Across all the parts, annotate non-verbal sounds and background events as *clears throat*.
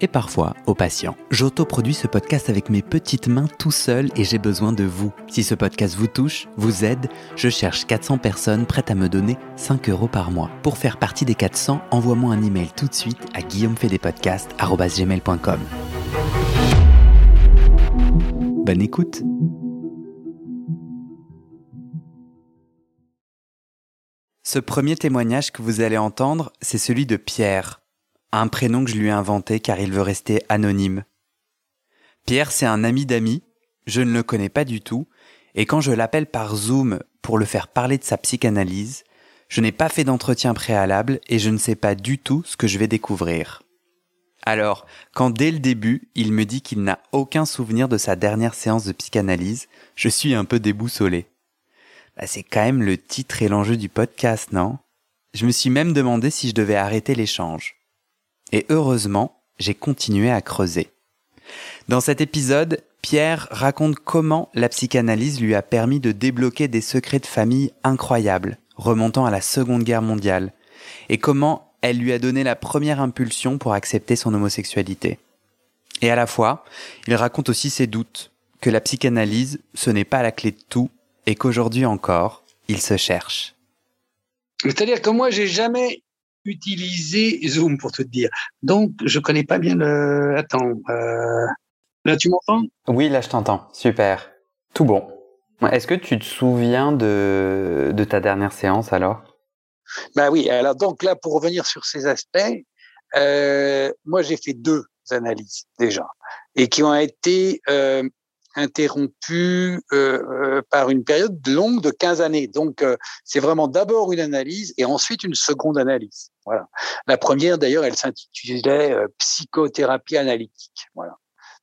et parfois au patient. J'autoproduis ce podcast avec mes petites mains tout seul et j'ai besoin de vous. Si ce podcast vous touche, vous aide, je cherche 400 personnes prêtes à me donner 5 euros par mois. Pour faire partie des 400, envoie-moi un email tout de suite à guillaumefedepodcast.com. Bonne écoute Ce premier témoignage que vous allez entendre, c'est celui de Pierre un prénom que je lui ai inventé car il veut rester anonyme. Pierre, c'est un ami d'amis, je ne le connais pas du tout, et quand je l'appelle par Zoom pour le faire parler de sa psychanalyse, je n'ai pas fait d'entretien préalable et je ne sais pas du tout ce que je vais découvrir. Alors, quand dès le début, il me dit qu'il n'a aucun souvenir de sa dernière séance de psychanalyse, je suis un peu déboussolé. Bah, c'est quand même le titre et l'enjeu du podcast, non? Je me suis même demandé si je devais arrêter l'échange. Et heureusement, j'ai continué à creuser. Dans cet épisode, Pierre raconte comment la psychanalyse lui a permis de débloquer des secrets de famille incroyables, remontant à la Seconde Guerre mondiale, et comment elle lui a donné la première impulsion pour accepter son homosexualité. Et à la fois, il raconte aussi ses doutes, que la psychanalyse, ce n'est pas la clé de tout, et qu'aujourd'hui encore, il se cherche. C'est-à-dire que moi, j'ai jamais utiliser Zoom pour te dire. Donc, je connais pas bien le. Attends, euh... là, tu m'entends? Oui, là, je t'entends. Super. Tout bon. Est-ce que tu te souviens de, de ta dernière séance alors? Ben oui. Alors, donc là, pour revenir sur ces aspects, euh, moi, j'ai fait deux analyses déjà et qui ont été euh, interrompu euh, euh, par une période longue de 15 années. Donc, euh, c'est vraiment d'abord une analyse et ensuite une seconde analyse. Voilà. La première, d'ailleurs, elle s'intitulait psychothérapie analytique. Voilà.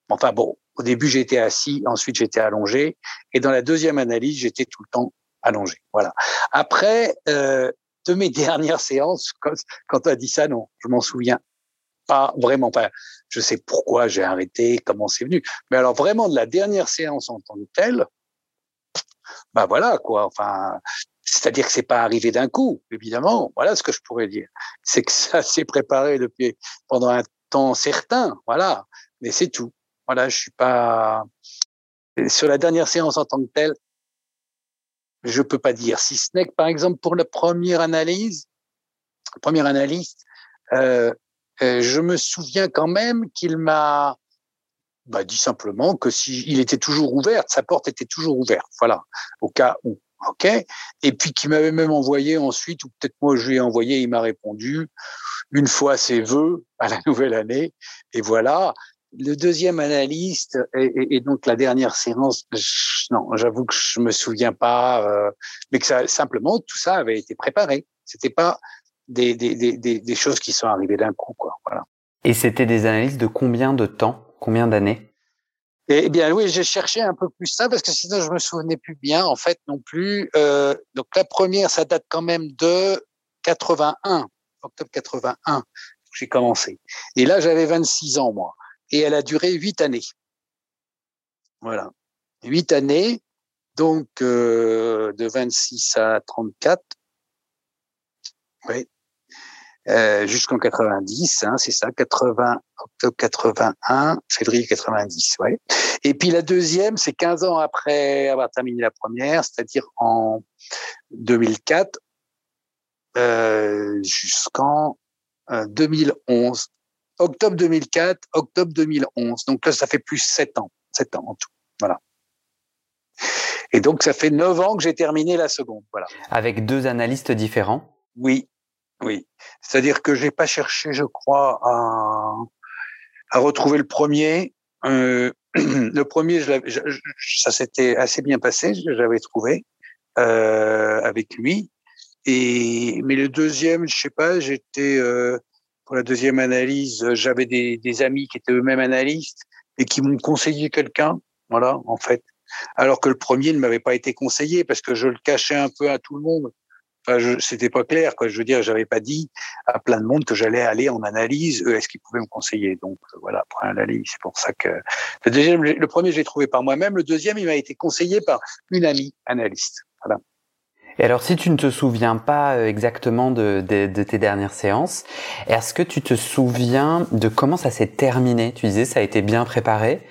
Enfin bon, au début, j'étais assis, ensuite j'étais allongé, et dans la deuxième analyse, j'étais tout le temps allongé. Voilà. Après, de mes *laughs* dernières séances, quand, quand tu as dit ça, non, je m'en souviens pas vraiment pas. Je sais pourquoi j'ai arrêté, comment c'est venu. Mais alors vraiment de la dernière séance en tant que telle, bah voilà quoi. Enfin, c'est-à-dire que c'est pas arrivé d'un coup, évidemment. Voilà ce que je pourrais dire. C'est que ça s'est préparé depuis pendant un temps certain, voilà. Mais c'est tout. Voilà, je suis pas sur la dernière séance en tant que telle. Je peux pas dire. Si ce n'est que par exemple pour la première analyse, première analyse, euh, je me souviens quand même qu'il m'a bah, dit simplement que s'il était toujours ouvert, sa porte était toujours ouverte, voilà, au cas où. OK Et puis qu'il m'avait même envoyé ensuite, ou peut-être moi je lui ai envoyé, il m'a répondu une fois ses vœux à la nouvelle année. Et voilà. Le deuxième analyste et, donc la dernière séance, non, j'avoue que je me souviens pas, euh, mais que ça, simplement tout ça avait été préparé. C'était pas des, des, des, des choses qui sont arrivées d'un coup. Quoi. Voilà. Et c'était des analyses de combien de temps Combien d'années? Eh bien oui, j'ai cherché un peu plus ça parce que sinon je me souvenais plus bien en fait non plus. Euh, donc la première, ça date quand même de 81, octobre 81, j'ai commencé. Et là j'avais 26 ans moi, et elle a duré huit années. Voilà, huit années, donc euh, de 26 à 34. Oui, euh, jusqu'en 90, hein, c'est ça, 80, octobre 81, février 90, ouais. Et puis la deuxième, c'est 15 ans après avoir terminé la première, c'est-à-dire en 2004 euh, jusqu'en 2011. Euh, octobre 2004, octobre 2011. Donc là, ça fait plus 7 ans, 7 ans en tout. Voilà. Et donc, ça fait 9 ans que j'ai terminé la seconde. Voilà. Avec deux analystes différents Oui, oui, c'est-à-dire que j'ai pas cherché, je crois, à, à retrouver le premier. Euh, *clears throat* le premier, je, ça s'était assez bien passé, j'avais trouvé euh, avec lui. Et mais le deuxième, je sais pas, j'étais euh, pour la deuxième analyse, j'avais des, des amis qui étaient eux-mêmes analystes et qui m'ont conseillé quelqu'un, voilà, en fait. Alors que le premier ne m'avait pas été conseillé parce que je le cachais un peu à tout le monde. Enfin, c'était pas clair, quoi. Je veux dire, j'avais pas dit à plein de monde que j'allais aller en analyse. Eux, est-ce qu'ils pouvaient me conseiller? Donc euh, voilà, pour un analyse. C'est pour ça que le deuxième, le premier, j'ai trouvé par moi-même. Le deuxième, il m'a été conseillé par une amie analyste. Voilà. Et alors, si tu ne te souviens pas euh, exactement de, de, de tes dernières séances, est-ce que tu te souviens de comment ça s'est terminé? Tu disais ça a été bien préparé.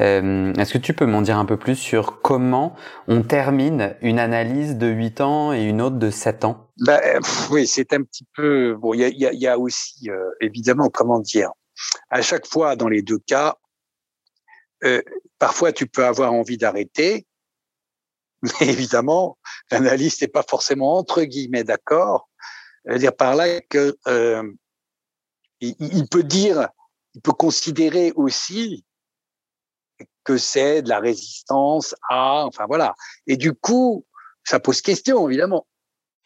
Euh, Est-ce que tu peux m'en dire un peu plus sur comment on termine une analyse de 8 ans et une autre de 7 ans? Ben, Oui, c'est un petit peu... Bon, il y a, y, a, y a, aussi, euh, évidemment, comment dire, à chaque fois, dans les deux cas, euh, parfois tu peux avoir envie d'arrêter, *laughs* mais évidemment, l'analyste n'est pas forcément entre guillemets d'accord. dire par là que euh, il, peut dire, il peut considérer aussi que c'est de la résistance à, enfin voilà. Et du coup, ça pose question, évidemment.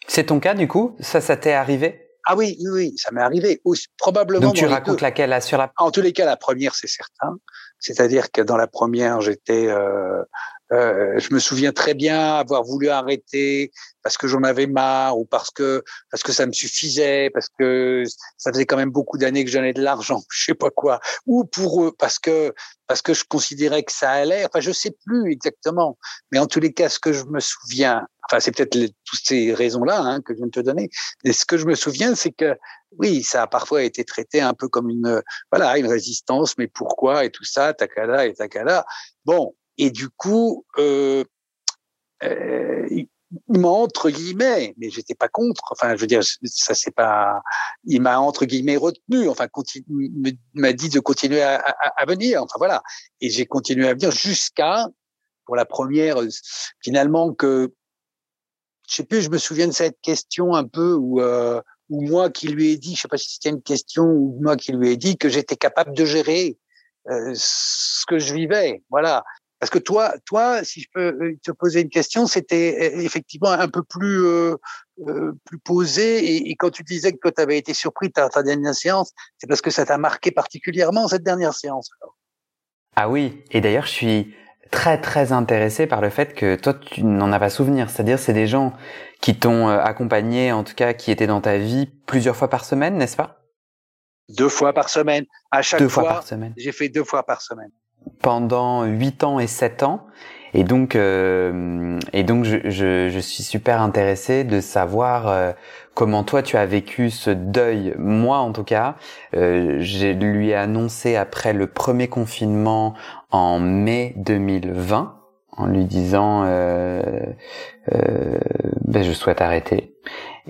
C'est ton cas, du coup? Ça, ça t'est arrivé? Ah oui, oui, oui, ça m'est arrivé. probablement. Donc tu racontes laquelle là, sur la. En tous les cas, la première, c'est certain. C'est-à-dire que dans la première, j'étais euh, euh, je me souviens très bien avoir voulu arrêter parce que j'en avais marre ou parce que parce que ça me suffisait, parce que ça faisait quand même beaucoup d'années que j'en ai de l'argent, *laughs* je sais pas quoi, ou pour eux parce que parce que je considérais que ça allait. Enfin, je sais plus exactement, mais en tous les cas, ce que je me souviens, enfin, c'est peut-être toutes ces raisons-là hein, que je viens de te donner. Mais ce que je me souviens, c'est que oui, ça a parfois été traité un peu comme une voilà une résistance, mais pourquoi et tout ça, takada et takada. Bon, et du coup, euh, euh, il m'a entre guillemets, mais j'étais pas contre. Enfin, je veux dire, ça c'est pas. Il m'a entre guillemets retenu. Enfin, m'a dit de continuer à, venir. Enfin voilà. Et j'ai continué à venir jusqu'à pour la première. Finalement, que je sais plus. Je me souviens de cette question un peu où. Euh, où moi qui lui ai dit, je sais pas si c'était une question ou moi qui lui ai dit que j'étais capable de gérer euh, ce que je vivais. Voilà. Parce que toi, toi, si je peux euh, te poser une question, c'était euh, effectivement un peu plus euh, euh plus posé. Et, et, quand tu disais que tu avais été surpris de ta, ta dernière séance, c'est parce que ça t'a marqué particulièrement cette dernière séance. Ah oui. Et d'ailleurs, je suis très très intéressé par le fait que toi, tu n'en as pas souvenir. C'est-à-dire, c'est des gens qui t'ont accompagné, en tout cas, qui étaient dans ta vie plusieurs fois par semaine, n'est-ce pas? Deux fois par semaine. À chaque deux fois, fois par semaine. j'ai fait deux fois par semaine pendant 8 ans et 7 ans. Et donc, euh, et donc je, je, je, suis super intéressé de savoir euh, comment toi tu as vécu ce deuil. Moi, en tout cas, euh, je lui ai annoncé après le premier confinement en mai 2020 en lui disant euh, euh, ben je souhaite arrêter.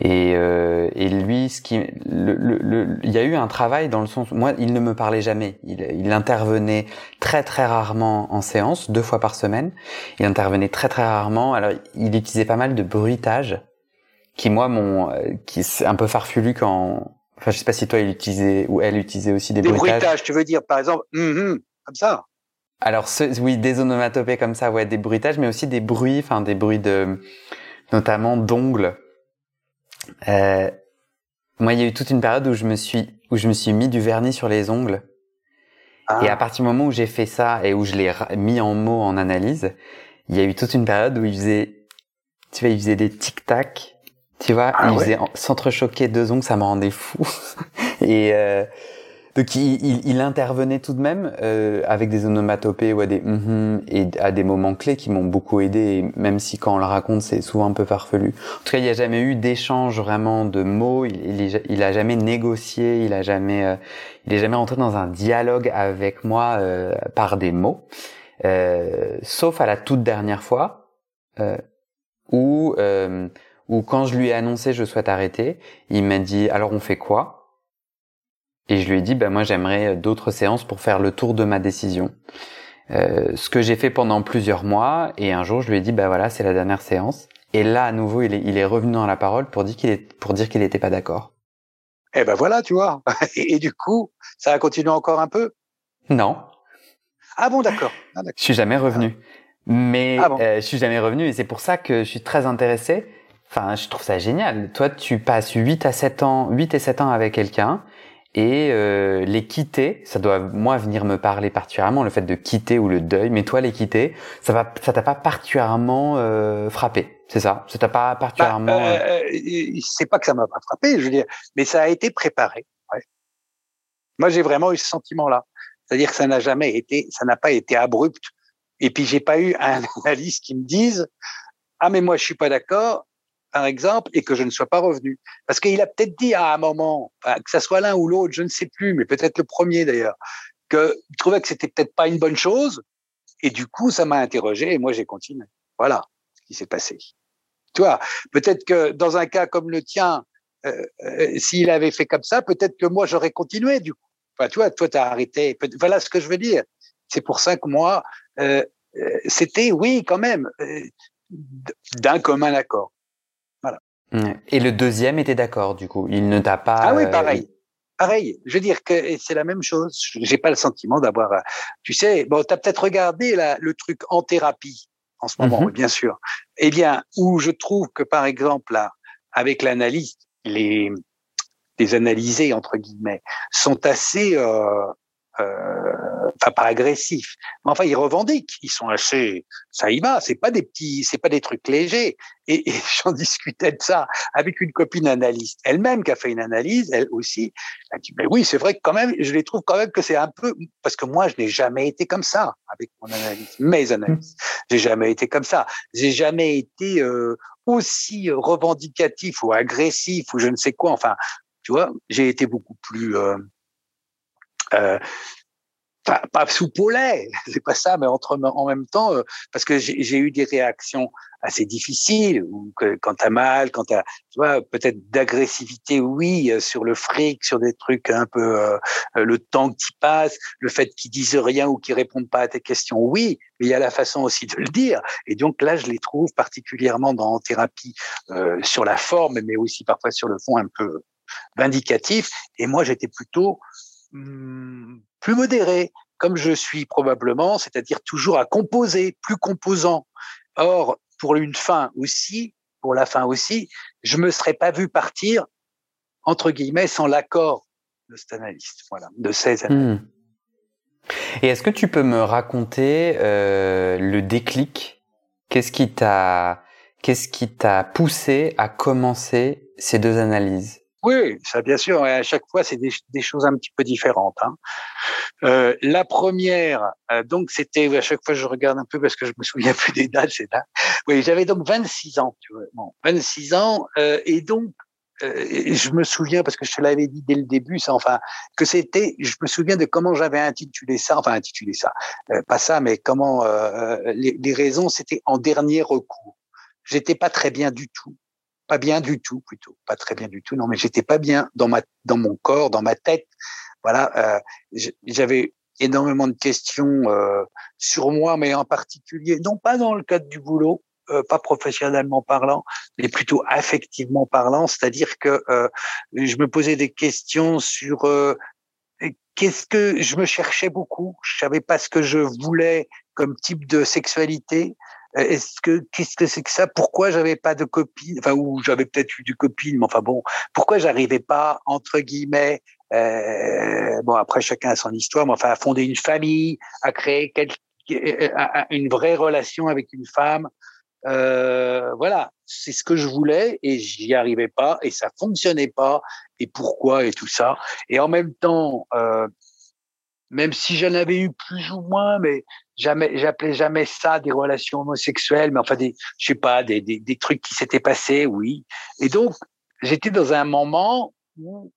Et, euh, et lui, ce qui, le, le, le, il y a eu un travail dans le sens, moi, il ne me parlait jamais. Il, il intervenait très très rarement en séance, deux fois par semaine. Il intervenait très très rarement. Alors, il utilisait pas mal de bruitage, qui moi, mon, euh, qui c'est un peu farfelu quand, enfin, je sais pas si toi, il utilisait ou elle utilisait aussi des, des bruitages. bruitages. Tu veux dire, par exemple, mm -hmm, comme ça. Alors ce, oui, des onomatopées comme ça, ouais, des bruitages, mais aussi des bruits, enfin des bruits de, notamment d'ongles. Euh, moi, il y a eu toute une période où je me suis, où je me suis mis du vernis sur les ongles. Ah. Et à partir du moment où j'ai fait ça et où je l'ai mis en mots en analyse, il y a eu toute une période où il faisait, tu vois, il faisait des tic tac, tu vois, ah, il ouais. faisait s'entrechoquer deux ongles, ça me rendait fou. *laughs* et euh, donc il, il, il, intervenait tout de même euh, avec des onomatopées ou à des mm et à des moments clés qui m'ont beaucoup aidé, même si quand on le raconte c'est souvent un peu farfelu. En tout cas, il n'y a jamais eu d'échange vraiment de mots. Il, il, il, a jamais négocié, il a jamais, euh, il est jamais rentré dans un dialogue avec moi euh, par des mots, euh, sauf à la toute dernière fois euh, où où quand je lui ai annoncé je souhaite arrêter, il m'a dit alors on fait quoi? Et je lui ai dit, ben moi j'aimerais d'autres séances pour faire le tour de ma décision. Euh, ce que j'ai fait pendant plusieurs mois. Et un jour, je lui ai dit, ben voilà, c'est la dernière séance. Et là, à nouveau, il est, il est revenu dans la parole pour dire qu'il est, pour dire qu'il n'était pas d'accord. Eh ben voilà, tu vois. *laughs* Et, et, du coup, ça a continué encore un peu? Non. Ah bon, d'accord. Ah, je suis jamais revenu. Mais ah euh, je suis jamais revenu et c'est pour ça que je suis très intéressé. Enfin, je trouve ça génial. Toi, tu passes 8 à 7 ans, 8 et 7 ans avec quelqu'un et euh, les quitter, ça doit moi venir me parler particulièrement le fait de quitter ou le deuil, mais toi les quitter, ça va ça t'a pas particulièrement euh, frappé, c'est ça? Ça t'a pas particulièrement bah, euh, euh C'est pas que ça m'a pas frappé, je veux dire, mais ça a été préparé. Ouais. Moi, j'ai vraiment eu ce sentiment-là, c'est-à-dire que ça n'a jamais été, ça n'a pas été abrupt, et puis j'ai pas eu un *laughs* analyste qui me dise ah mais moi je suis pas d'accord par exemple, et que je ne sois pas revenu. Parce qu'il a peut-être dit à un moment, que ça soit l'un ou l'autre, je ne sais plus, mais peut-être le premier d'ailleurs, qu'il trouvait que c'était peut-être pas une bonne chose. Et du coup, ça m'a interrogé et moi, j'ai continué. Voilà ce qui s'est passé. Tu vois, peut-être que dans un cas comme le tien, euh, euh, s'il avait fait comme ça, peut-être que moi, j'aurais continué du coup. Enfin, tu vois, toi, tu as arrêté. Voilà ce que je veux dire. C'est pour ça que moi, euh, c'était, oui, quand même, d'un commun accord. Et le deuxième était d'accord, du coup. Il ne t'a pas. Ah oui, euh, pareil. Pareil. Je veux dire que c'est la même chose. J'ai pas le sentiment d'avoir. Euh, tu sais, bon, t'as peut-être regardé le truc en thérapie en ce moment, mhm. bien sûr. Eh bien, où je trouve que par exemple là, avec l'analyse, les les analysés entre guillemets sont assez euh, enfin pas agressifs, mais enfin ils revendiquent, ils sont assez, ça y va, c'est pas des petits, c'est pas des trucs légers. Et, et *laughs* j'en discutais de ça avec une copine analyste, elle-même qui a fait une analyse, elle aussi, elle dit mais oui c'est vrai que quand même, je les trouve quand même que c'est un peu parce que moi je n'ai jamais été comme ça avec mon analyse, mes analyses, j'ai jamais été comme ça, j'ai jamais été euh, aussi revendicatif ou agressif ou je ne sais quoi, enfin tu vois, j'ai été beaucoup plus euh, euh, pas, pas sous *laughs* c'est pas ça, mais entre en même temps, euh, parce que j'ai eu des réactions assez difficiles, ou que, quand t'as mal, quand t'as, tu vois, peut-être d'agressivité, oui, euh, sur le fric, sur des trucs un peu le temps qui passe, le fait qu'ils disent rien ou qu'ils répondent pas à tes questions, oui, mais il y a la façon aussi de le dire. Et donc là, je les trouve particulièrement dans thérapie sur la forme, mais aussi parfois sur le fond un peu vindicatif. Et moi, j'étais plutôt plus modéré, comme je suis probablement, c'est-à-dire toujours à composer, plus composant. Or, pour une fin aussi, pour la fin aussi, je me serais pas vu partir entre guillemets sans l'accord de cet analyste, voilà, de ces analystes. Hmm. Et est-ce que tu peux me raconter euh, le déclic? Qu'est-ce qui t'a qu'est-ce qui t'a poussé à commencer ces deux analyses? Oui, ça bien sûr. Et à chaque fois, c'est des, des, choses un petit peu différentes. Hein. Euh, la première, euh, donc c'était à chaque fois je regarde un peu parce que je me souviens plus des dates. C'est là. Oui, j'avais donc 26 ans. Tu vois. Bon, 26 ans euh, et donc euh, je me souviens parce que je te l'avais dit dès le début, ça, enfin que c'était. Je me souviens de comment j'avais intitulé ça, enfin intitulé ça, euh, pas ça, mais comment les, les raisons. C'était en dernier recours. J'étais pas très bien du tout pas bien du tout plutôt, pas très bien du tout. Non, mais j'étais pas bien dans ma dans mon corps, dans ma tête. Voilà, euh, j'avais énormément de questions euh, sur moi, mais en particulier, non pas dans le cadre du boulot, euh, pas professionnellement parlant, mais plutôt affectivement parlant, c'est-à-dire que euh, je me posais des questions sur euh, qu'est-ce que je me cherchais beaucoup, je savais pas ce que je voulais comme type de sexualité, est-ce que qu'est-ce que c'est que ça? Pourquoi j'avais pas de copine? Enfin, ou j'avais peut-être eu du copine, mais enfin bon, pourquoi j'arrivais pas entre guillemets euh, Bon, après chacun a son histoire, mais enfin à fonder une famille, à créer quelque, euh, une vraie relation avec une femme. Euh, voilà, c'est ce que je voulais et j'y arrivais pas et ça fonctionnait pas. Et pourquoi et tout ça. Et en même temps, euh, même si j'en avais eu plus ou moins, mais jamais, j'appelais jamais ça des relations homosexuelles, mais enfin des, je sais pas, des, des, des trucs qui s'étaient passés, oui. Et donc, j'étais dans un moment où,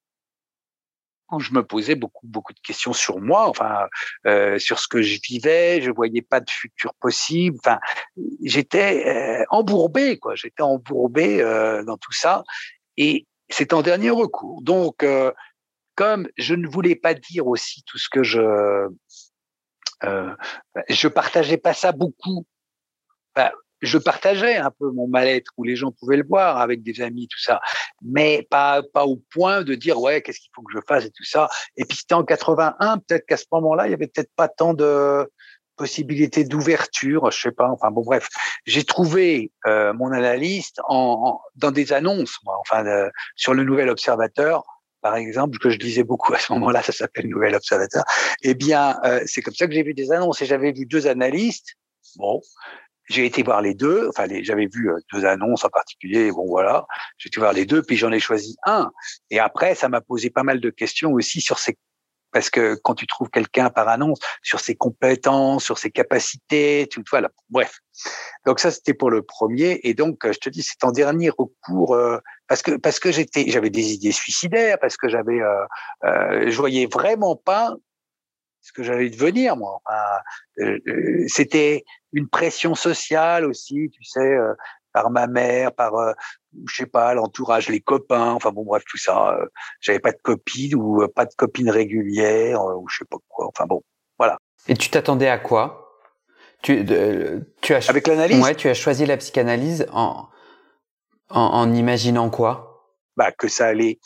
où je me posais beaucoup, beaucoup de questions sur moi, enfin, euh, sur ce que je vivais, je voyais pas de futur possible, enfin, j'étais euh, embourbé, quoi, j'étais embourbé euh, dans tout ça, et c'est en dernier recours. Donc, euh, comme je ne voulais pas dire aussi tout ce que je euh, je partageais pas ça beaucoup. Bah, je partageais un peu mon mal-être où les gens pouvaient le voir avec des amis tout ça, mais pas pas au point de dire ouais qu'est-ce qu'il faut que je fasse et tout ça. Et puis c'était en 81, peut-être qu'à ce moment-là il y avait peut-être pas tant de possibilité d'ouverture, je sais pas. Enfin bon, bref, j'ai trouvé euh, mon analyste en, dans des annonces, moi, enfin sur le Nouvel Observateur, par exemple, que je lisais beaucoup à ce moment-là, ça s'appelle Nouvel Observateur. Eh bien, euh, c'est comme ça que j'ai vu des annonces et j'avais vu deux analystes. Bon, j'ai été voir les deux. Enfin, j'avais vu euh, deux annonces en particulier. Bon, voilà, j'ai été voir les deux, puis j'en ai choisi un. Et après, ça m'a posé pas mal de questions aussi sur ces parce que quand tu trouves quelqu'un par annonce sur ses compétences, sur ses capacités, tu voilà. Bref. Donc ça c'était pour le premier et donc je te dis c'est en dernier recours euh, parce que parce que j'étais j'avais des idées suicidaires parce que j'avais euh, euh, je voyais vraiment pas ce que j'allais devenir moi. Euh, c'était une pression sociale aussi, tu sais, par ma mère, par euh, je sais pas l'entourage, les copains, enfin bon bref tout ça. Euh, j'avais pas de copine ou euh, pas de copine régulière ou je sais pas quoi. Enfin bon, voilà. Et tu t'attendais à quoi? Tu, tu as avec l'analyse? Ouais, tu as choisi la psychanalyse en en, en imaginant quoi? Bah que ça allait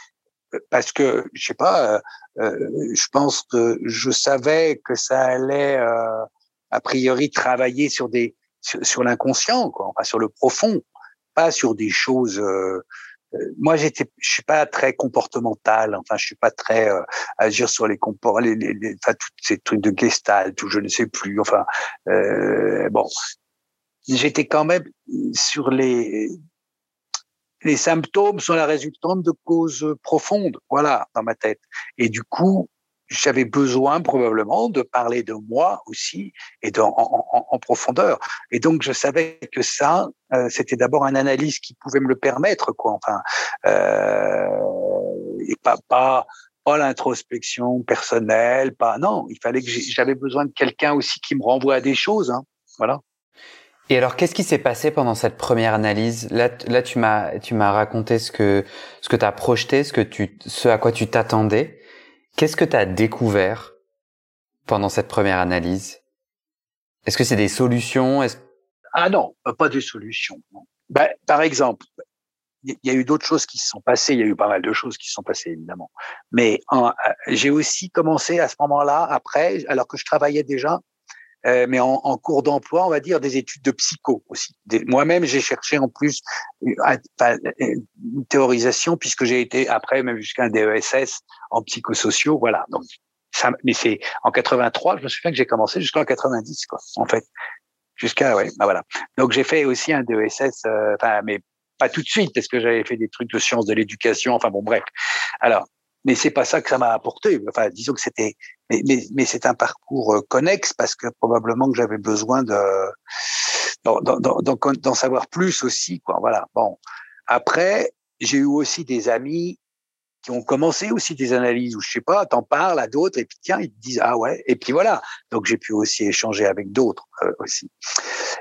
parce que je sais pas. je pense que je savais que ça allait a priori travailler sur des sur, l'inconscient, quoi, enfin sur le profond, pas sur des choses. Euh, euh, moi, j'étais, je suis pas très comportemental. Enfin, je suis pas très euh, agir sur les comportements, les, les, enfin, tous ces trucs de gestalt ou je ne sais plus. Enfin, euh, bon, j'étais quand même sur les les symptômes sont la résultante de causes profondes, voilà, dans ma tête. Et du coup, j'avais besoin probablement de parler de moi aussi et de, en, en, en, profondeur. Et donc je savais que ça, euh, c'était d'abord un analyse qui pouvait me le permettre, quoi. Enfin, euh, et pas pas pas l'introspection personnelle, pas non. Il fallait que j'avais besoin de quelqu'un aussi qui me renvoie à des choses, hein. Voilà. Et alors, qu'est-ce qui s'est passé pendant cette première analyse? Là, là, tu m'as, tu m'as raconté ce que, ce que t'as projeté, ce que tu, ce à quoi tu t'attendais. Qu'est-ce que tu as découvert pendant cette première analyse? Est-ce que c'est des solutions? Ah non, pas des solutions. Ben, par exemple, il y a eu d'autres choses qui se sont passées. Il y a eu pas mal de choses qui se sont passées, évidemment. Mais euh, j'ai aussi commencé à ce moment-là, après, alors que je travaillais déjà, euh, mais en, en cours d'emploi, on va dire, des études de psycho aussi. Moi-même, j'ai cherché en plus une théorisation, puisque j'ai été après même jusqu'à un DESS en psychosociaux, voilà. Donc, ça, mais c'est en 83, je me souviens que j'ai commencé jusqu'en 90, quoi, en fait. Jusqu'à, ouais, bah voilà. Donc, j'ai fait aussi un DESS, euh, enfin, mais pas tout de suite, parce que j'avais fait des trucs de sciences de l'éducation, enfin bon, bref. Alors, mais c'est pas ça que ça m'a apporté. Enfin, disons que c'était, mais, c'est un parcours euh, connexe parce que probablement que j'avais besoin de d'en savoir plus aussi, quoi. Voilà. Bon, après, j'ai eu aussi des amis qui ont commencé aussi des analyses où je sais pas, t'en parles à d'autres et puis tiens ils te disent ah ouais et puis voilà. Donc j'ai pu aussi échanger avec d'autres euh, aussi.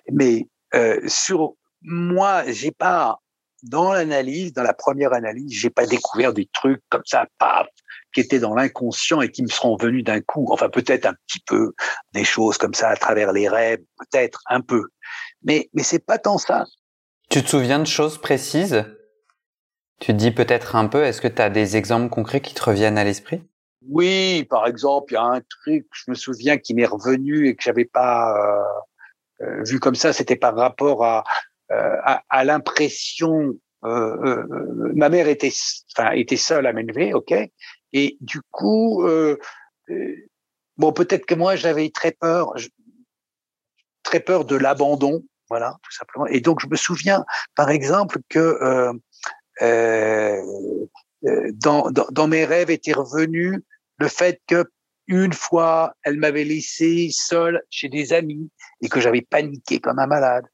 Mais euh, sur moi, j'ai pas dans l'analyse, dans la première analyse, j'ai pas découvert des trucs comme ça, paf, qui étaient dans l'inconscient et qui me seront venus d'un coup. Enfin, peut-être un petit peu des choses comme ça à travers les rêves, peut-être un peu. Mais, mais c'est pas tant ça. Tu te souviens de choses précises? Tu te dis peut-être un peu, est-ce que tu as des exemples concrets qui te reviennent à l'esprit? Oui, par exemple, il y a un truc, je me souviens, qui m'est revenu et que j'avais pas euh, euh, vu comme ça, c'était par rapport à à, à l'impression euh, euh, ma mère était, enfin, était seule à m'élever, ok. Et du coup, euh, bon, peut-être que moi j'avais très peur, très peur de l'abandon, voilà, tout simplement. Et donc je me souviens, par exemple, que euh, dans, dans, dans, mes rêves était revenu le fait que une fois, elle m'avait laissé seule chez des amis et que j'avais paniqué comme un malade.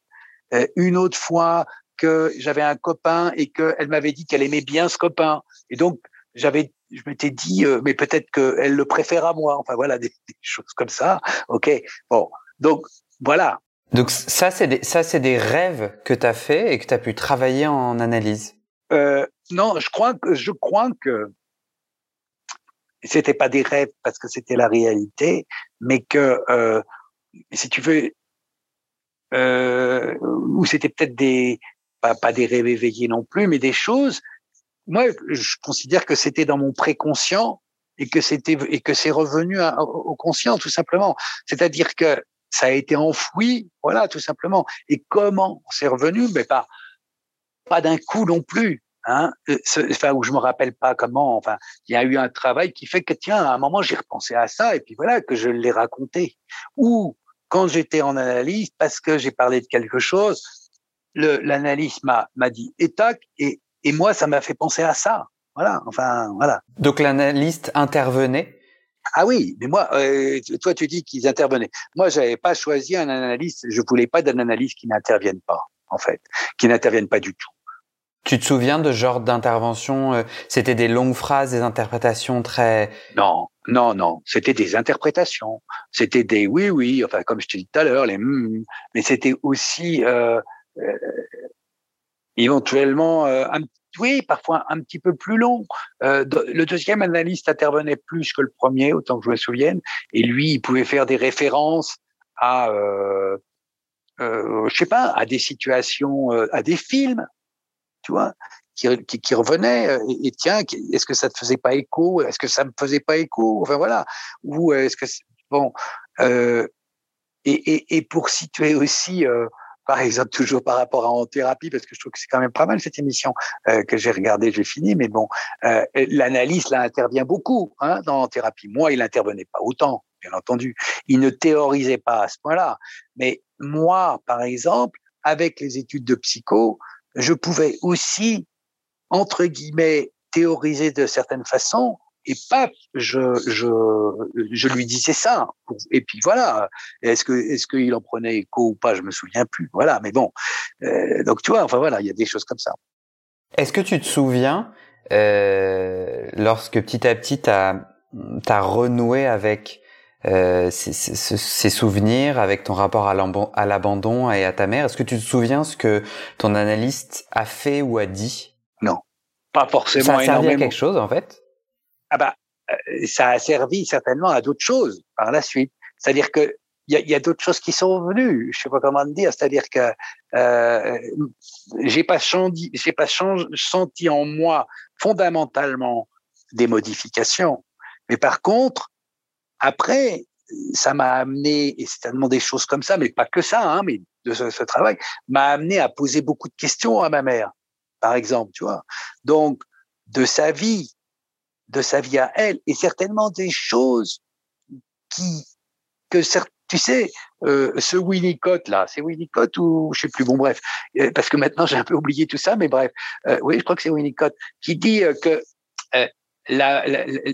Euh, une autre fois que j'avais un copain et qu'elle m'avait dit qu'elle aimait bien ce copain. Et donc, j'avais, je m'étais dit, euh, mais peut-être qu'elle le préfère à moi. Enfin, voilà, *laughs* des, choses comme ça. OK. Bon. Donc, voilà. Donc, ça, c'est des, ça, c'est des rêves que tu as fait et que tu as pu travailler en analyse. Euh, non, je crois que, je crois que c'était pas des rêves parce que c'était la réalité, mais que, euh, si tu veux, euh, où c'était peut-être des pas, pas des rêves éveillés non plus, mais des choses. Moi, je considère que c'était dans mon préconscient et que c'était et que c'est revenu au conscient tout simplement. C'est-à-dire que ça a été enfoui, voilà, tout simplement. Et comment c'est revenu? Mais pas, pas d'un coup non plus. Hein, euh, enfin, où je me rappelle pas comment. Enfin, il y a eu un travail qui fait que tiens, à un moment j'ai repensé à ça et puis voilà que je l'ai raconté. Ou quand j'étais en analyse, parce que j'ai parlé de quelque chose, l'analyste m'a dit étac et et moi ça m'a fait penser à ça. Voilà. Enfin voilà. Donc l'analyste intervenait. Ah oui, mais moi, euh, toi tu dis qu'ils intervenaient. Moi, j'avais pas choisi un analyste. Je voulais pas d'un analyste qui n'intervienne pas, en fait, qui n'intervienne pas du tout. Tu te souviens de genre d'intervention euh, C'était des longues phrases, des interprétations très... Non, non, non. C'était des interprétations. C'était des oui, oui, enfin comme je te dis tout à l'heure, les mm, mais c'était aussi euh, euh, éventuellement euh, oui, parfois un petit peu plus long. Euh, le deuxième analyste intervenait plus que le premier, autant que je me souvienne, et lui, il pouvait faire des références à, euh, euh, je sais pas, à des situations, à des films, tu vois, qui, qui, qui revenait euh, et, tiens, est-ce que ça te faisait pas écho? Est-ce que ça me faisait pas écho? Enfin voilà. Ou est-ce que bon euh, et, et, et, pour situer aussi, euh, par exemple, *laughs* toujours par rapport à en thérapie, parce que je trouve que c'est quand même pas mal cette émission euh, que j'ai regardée, j'ai fini, mais bon, euh, l'analyse là intervient beaucoup hein, dans en thérapie. Moi, il intervenait pas autant, bien entendu. Il ne théorisait pas à ce point-là, mais moi, par exemple, avec les études de psycho, je pouvais aussi, entre guillemets, théoriser de certaines façons, et paf, je, je, lui disais ça. Et puis voilà. Est-ce que, est-ce qu'il en prenait écho ou pas Je me souviens plus. Voilà. Mais bon. Euh, donc tu vois. Enfin voilà. Il y a des choses comme ça. Est-ce que tu te souviens euh, lorsque petit à petit t'as as renoué avec euh, ces, souvenirs, avec ton rapport à l'abandon et à ta mère? Est-ce que tu te souviens ce que ton analyste a fait ou a dit? Pas forcément. Ça a servi à quelque chose en fait Ah bah, euh, ça a servi certainement à d'autres choses par la suite. C'est-à-dire que il y a, y a d'autres choses qui sont venues. Je sais pas comment dire. C'est-à-dire que euh, j'ai pas changé, j'ai pas changé, senti en moi fondamentalement des modifications. Mais par contre, après, ça m'a amené, et c'est tellement des choses comme ça, mais pas que ça, hein, mais de ce, travail, m'a amené à poser beaucoup de questions à ma mère, par exemple, tu vois. Donc, de sa vie, de sa vie à elle, et certainement des choses qui, que tu sais, euh, ce Winnicott là, c'est Winnicott ou je sais plus, bon bref, euh, parce que maintenant *laughs* j'ai un peu oublié tout ça, mais bref, euh, oui, je crois que c'est Winnicott qui dit que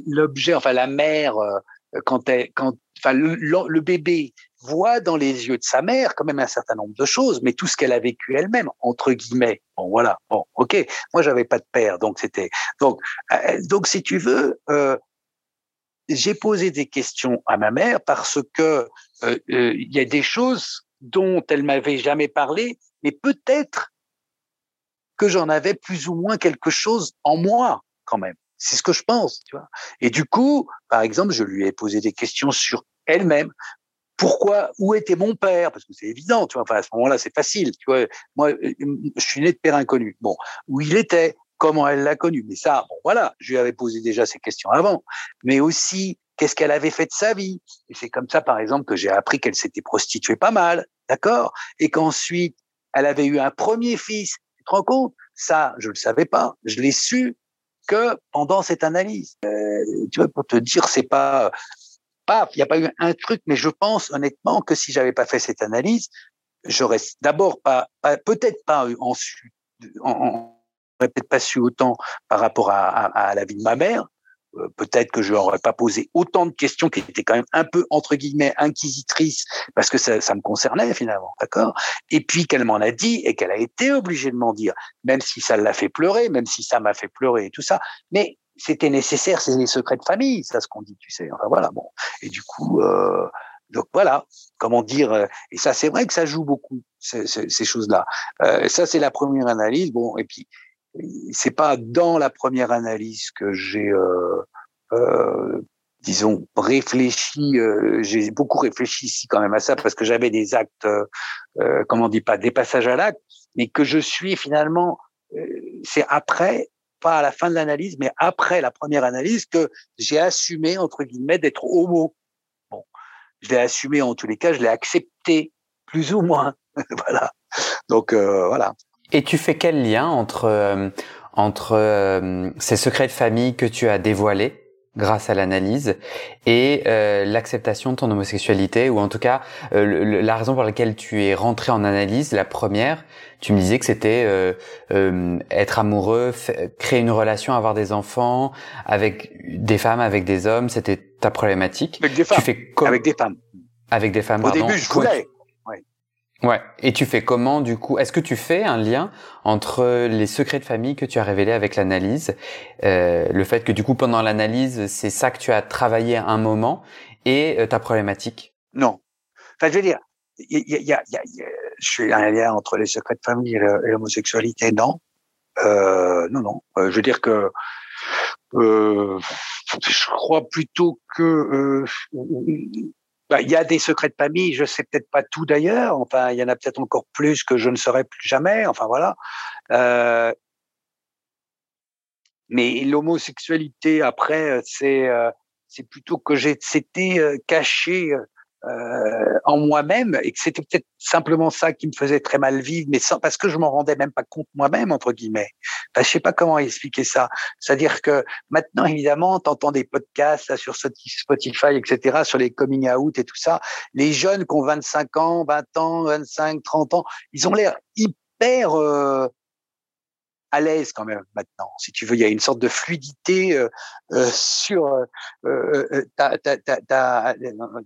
l'objet, enfin la mère quand, elle, quand enfin, le, bébé voit dans les yeux de sa mère quand même un certain nombre de choses, mais tout ce qu'elle a vécu elle-même, entre guillemets. Bon, voilà. Bon, ok. Moi, j'avais pas de père, donc c'était donc euh, donc si tu veux. Euh, j'ai posé des questions à ma mère parce que euh, euh il y a des choses dont elle m'avait jamais parlé, mais peut-être que j'en avais plus ou moins quelque chose en moi quand même. C'est ce que je pense, tu vois. Et du coup, par exemple, je lui ai posé des questions sur elle-même. Pourquoi, où était mon père? Parce que c'est évident, tu vois. Enfin, à ce moment-là, c'est facile, tu vois. Moi, euh, je suis né de père inconnu. Bon, où il était, comment elle l'a connu. Mais ça, bon, voilà, je lui avais posé déjà ces questions avant. Mais aussi, qu'est-ce qu'elle avait fait de sa vie? Et c'est comme ça, par exemple, que j'ai appris qu'elle s'était prostituée pas mal, d'accord? Et qu'ensuite, elle avait eu un premier fils. Tu te rends compte? Ça, je le savais pas. Je l'ai su que pendant cette analyse. Euh, tu vois, pour te dire, c'est pas, il n'y a pas eu un truc, mais je pense honnêtement que si j'avais pas fait cette analyse, j'aurais d'abord pas, peut-être pas en, en, peut-être pas su autant par rapport à, à, à la vie de ma mère, euh, peut-être que je n'aurais pas posé autant de questions qui étaient quand même un peu entre guillemets inquisitrices parce que ça, ça me concernait finalement, d'accord? Et puis qu'elle m'en a dit et qu'elle a été obligée de m'en dire, même si ça l'a fait pleurer, même si ça m'a fait pleurer et tout ça. Mais c'était nécessaire, c'est les secrets de famille, ça ce qu'on dit, tu sais. Enfin voilà, bon. Et du coup, euh, donc voilà, comment dire. Euh, et ça, c'est vrai que ça joue beaucoup ces, ces, choses-là. Euh, ça, c'est la première analyse. Bon, et puis c'est pas dans la première analyse que j'ai, euh, euh, disons, réfléchi. Euh, j'ai beaucoup réfléchi ici quand même à ça parce que j'avais des actes, comment on dit pas, des passages à l'acte, mais que je suis finalement. c'est après, pas à la fin de l'analyse, mais après la première analyse que j'ai assumé entre guillemets d'être homo. Bon, je l'ai assumé en tous les cas, je l'ai accepté plus ou moins. *laughs* voilà. Donc euh, voilà. Et tu fais quel lien entre euh, entre euh, ces secrets de famille que tu as dévoilés grâce à l'analyse et l'acceptation de ton homosexualité ou en tout cas la raison pour laquelle tu es rentré en analyse la première tu me disais que c'était être amoureux créer une relation avoir des enfants avec des femmes avec des hommes c'était ta problématique. Avec des femmes. tu fais avec des femmes. avec des femmes au début je voulais. Ouais. Et tu fais comment du coup? Est-ce que tu fais un lien entre les secrets de famille que tu as révélés avec l'analyse, euh, le fait que du coup pendant l'analyse c'est ça que tu as travaillé à un moment et euh, ta problématique? Non. Enfin, je veux dire, il y a, y a, y a, je fais un lien entre les secrets de famille et l'homosexualité, non. Euh, non, non. Euh, je veux dire que euh, je crois plutôt que bah, il y a des secrets de famille, je sais peut-être pas tout d'ailleurs. Enfin, il y en a peut-être encore plus que je ne saurais plus jamais. Enfin voilà. Euh, mais l'homosexualité après, c'est euh, c'est plutôt que j'ai c'était euh, caché euh, en moi-même et que c'était peut-être simplement ça qui me faisait très mal vivre, mais sans, parce que je m'en rendais même pas compte moi-même entre guillemets. Enfin, je sais pas comment expliquer ça. C'est-à-dire que maintenant, évidemment, t'entends des podcasts là, sur Spotify, etc., sur les coming out et tout ça. Les jeunes qui ont 25 ans, 20 ans, 25, 30 ans, ils ont l'air hyper euh, à l'aise quand même maintenant. Si tu veux, il y a une sorte de fluidité euh, euh sur euh, euh, ta, ta, ta,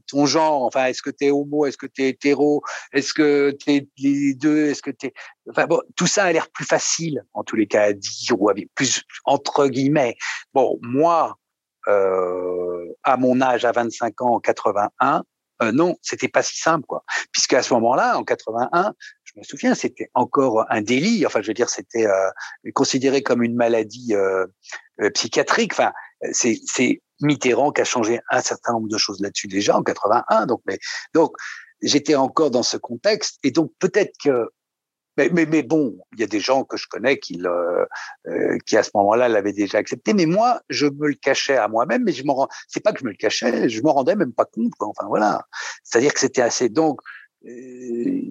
ton genre. Enfin, est-ce que tu es homo, est-ce que tu es hétéro, est-ce que tu es les deux, est-ce que tu. Enfin bon, tout ça a l'air plus facile en tous les cas à dire ou avec plus entre guillemets. Bon, moi, à mon âge, à 25 ans, en 81, non, c'était pas si simple, quoi. Puisque à ce moment-là, en 81, je me souviens, c'était encore un délit. Enfin, je veux dire, c'était euh, considéré comme une maladie euh, euh psychiatrique. Enfin, c'est, c'est Mitterrand qui a changé un certain nombre de choses là-dessus déjà en 81. Donc, mais donc j'étais encore dans ce contexte et donc peut-être que mais, mais, bon, il y a des gens que je connais qui, le, euh, qui à ce moment-là l'avaient déjà accepté. Mais moi, je me le cachais à moi-même. Mais je m'en, c'est pas que je me le cachais, je m'en rendais même pas compte. Enfin voilà, c'est-à-dire que c'était assez. Donc, euh,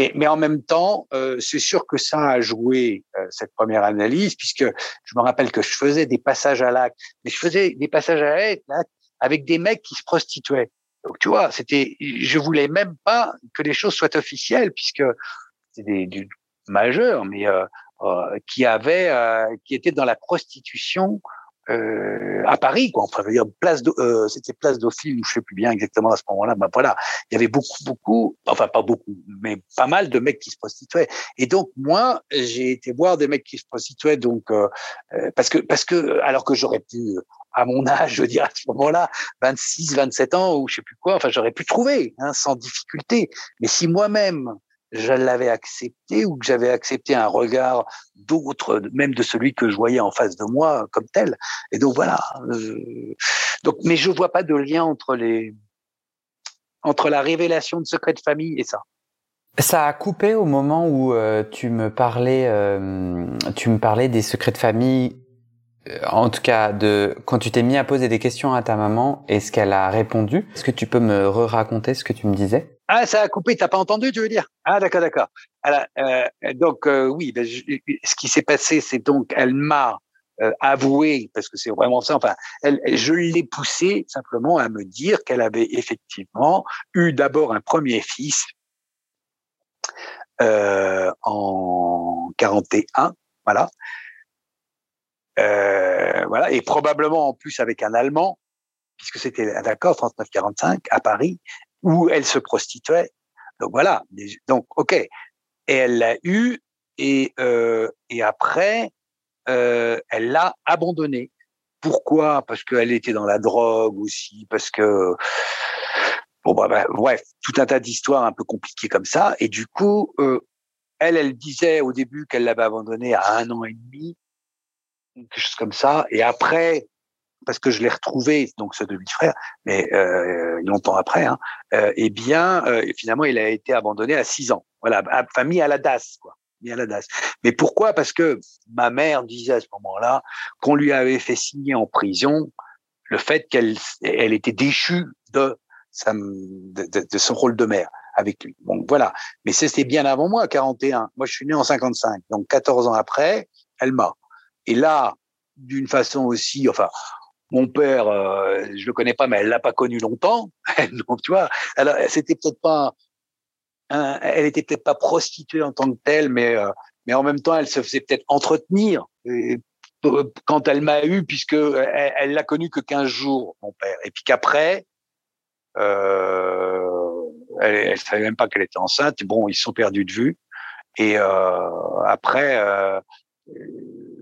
mais, mais en même temps, euh, c'est sûr que ça a joué euh, cette première analyse, puisque je me rappelle que je faisais des passages à l'acte, mais je faisais des passages à l'acte avec des mecs qui se prostituaient. Donc tu vois, c'était, je voulais même pas que les choses soient officielles, puisque c'était des, des majeurs, mais euh, euh qui avaient, euh, qui étaient dans la prostitution euh, à Paris, quoi. Enfin, dire place, euh, c'était place Dauphine, je sais plus bien exactement à ce moment-là. Ben voilà, il y avait beaucoup, beaucoup, enfin pas beaucoup, mais pas mal de mecs qui se prostituaient. Et donc moi, j'ai été voir des mecs qui se prostituaient, donc euh, euh parce que parce que alors que j'aurais pu à mon âge, *laughs* je veux dire à ce moment-là, 26, 27 ans ou je sais plus quoi, enfin j'aurais pu trouver hein, sans difficulté. Mais si moi-même je l'avais accepté ou que j'avais accepté un regard d'autre, même de celui que je voyais en face de moi comme tel. Et donc voilà. Euh, donc, mais je vois pas de lien entre les entre la révélation de secrets de famille et ça. Ça a coupé au moment où euh, tu me parlais, euh, tu me parlais des secrets de famille. En tout cas, de quand tu t'es mis à poser des questions à ta maman et ce qu'elle a répondu? Est-ce que tu peux me re-raconter ce que tu me disais? Ah, ça a coupé, t'as pas entendu, tu veux dire? Ah, d'accord, d'accord. Euh, donc euh, oui, ben, ce qui s'est passé, c'est donc elle m'a euh, avoué, parce que c'est vraiment ça. Enfin, je l'ai poussé simplement à me dire qu'elle avait effectivement eu d'abord un premier fils euh, en 41, voilà. Euh, voilà, et probablement en plus avec un Allemand, puisque c'était d'accord 39-45 à Paris, où elle se prostituait. Donc voilà. Donc ok. Et elle l'a eu et euh, et après euh, elle l'a abandonné. Pourquoi? Parce qu'elle était dans la drogue aussi, parce que bon bah, bah bref, tout un tas d'histoires un peu compliquées comme ça. Et du coup, euh, elle, elle disait au début qu'elle l'avait abandonné à un an et demi, quelque chose comme ça. Et après, parce que je l'ai retrouvé, donc ce demi-frère, mais euh, longtemps après, hein, euh, eh bien, euh, finalement, il a été abandonné à 6 ans. Voilà, enfin mis à la DAS, quoi. Mis à la DAS. Mais pourquoi? Parce que ma mère disait à ce moment-là qu'on lui avait fait signer en prison le fait qu'elle elle était déchue de, sa, de, son rôle de mère avec lui. Bon, voilà. Mais c'était bien avant moi, 41. Moi, je suis né en 55. Donc, 14 ans après, elle m'a. Et là, d'une façon aussi, enfin, mon père, euh, je le connais pas, mais elle l'a pas connu longtemps. *laughs* Donc, tu vois, alors, c'était peut-être pas, elle était peut-être pas prostituée en tant que telle, mais, euh, mais en même temps, elle se faisait peut-être entretenir. quand elle m'a eu, puisque elle, l'a connu que 15 jours, mon père. Et puis qu'après, euh, elle, elle savait même pas qu'elle était enceinte. Bon, ils sont perdus de vue. Et euh, après, euh,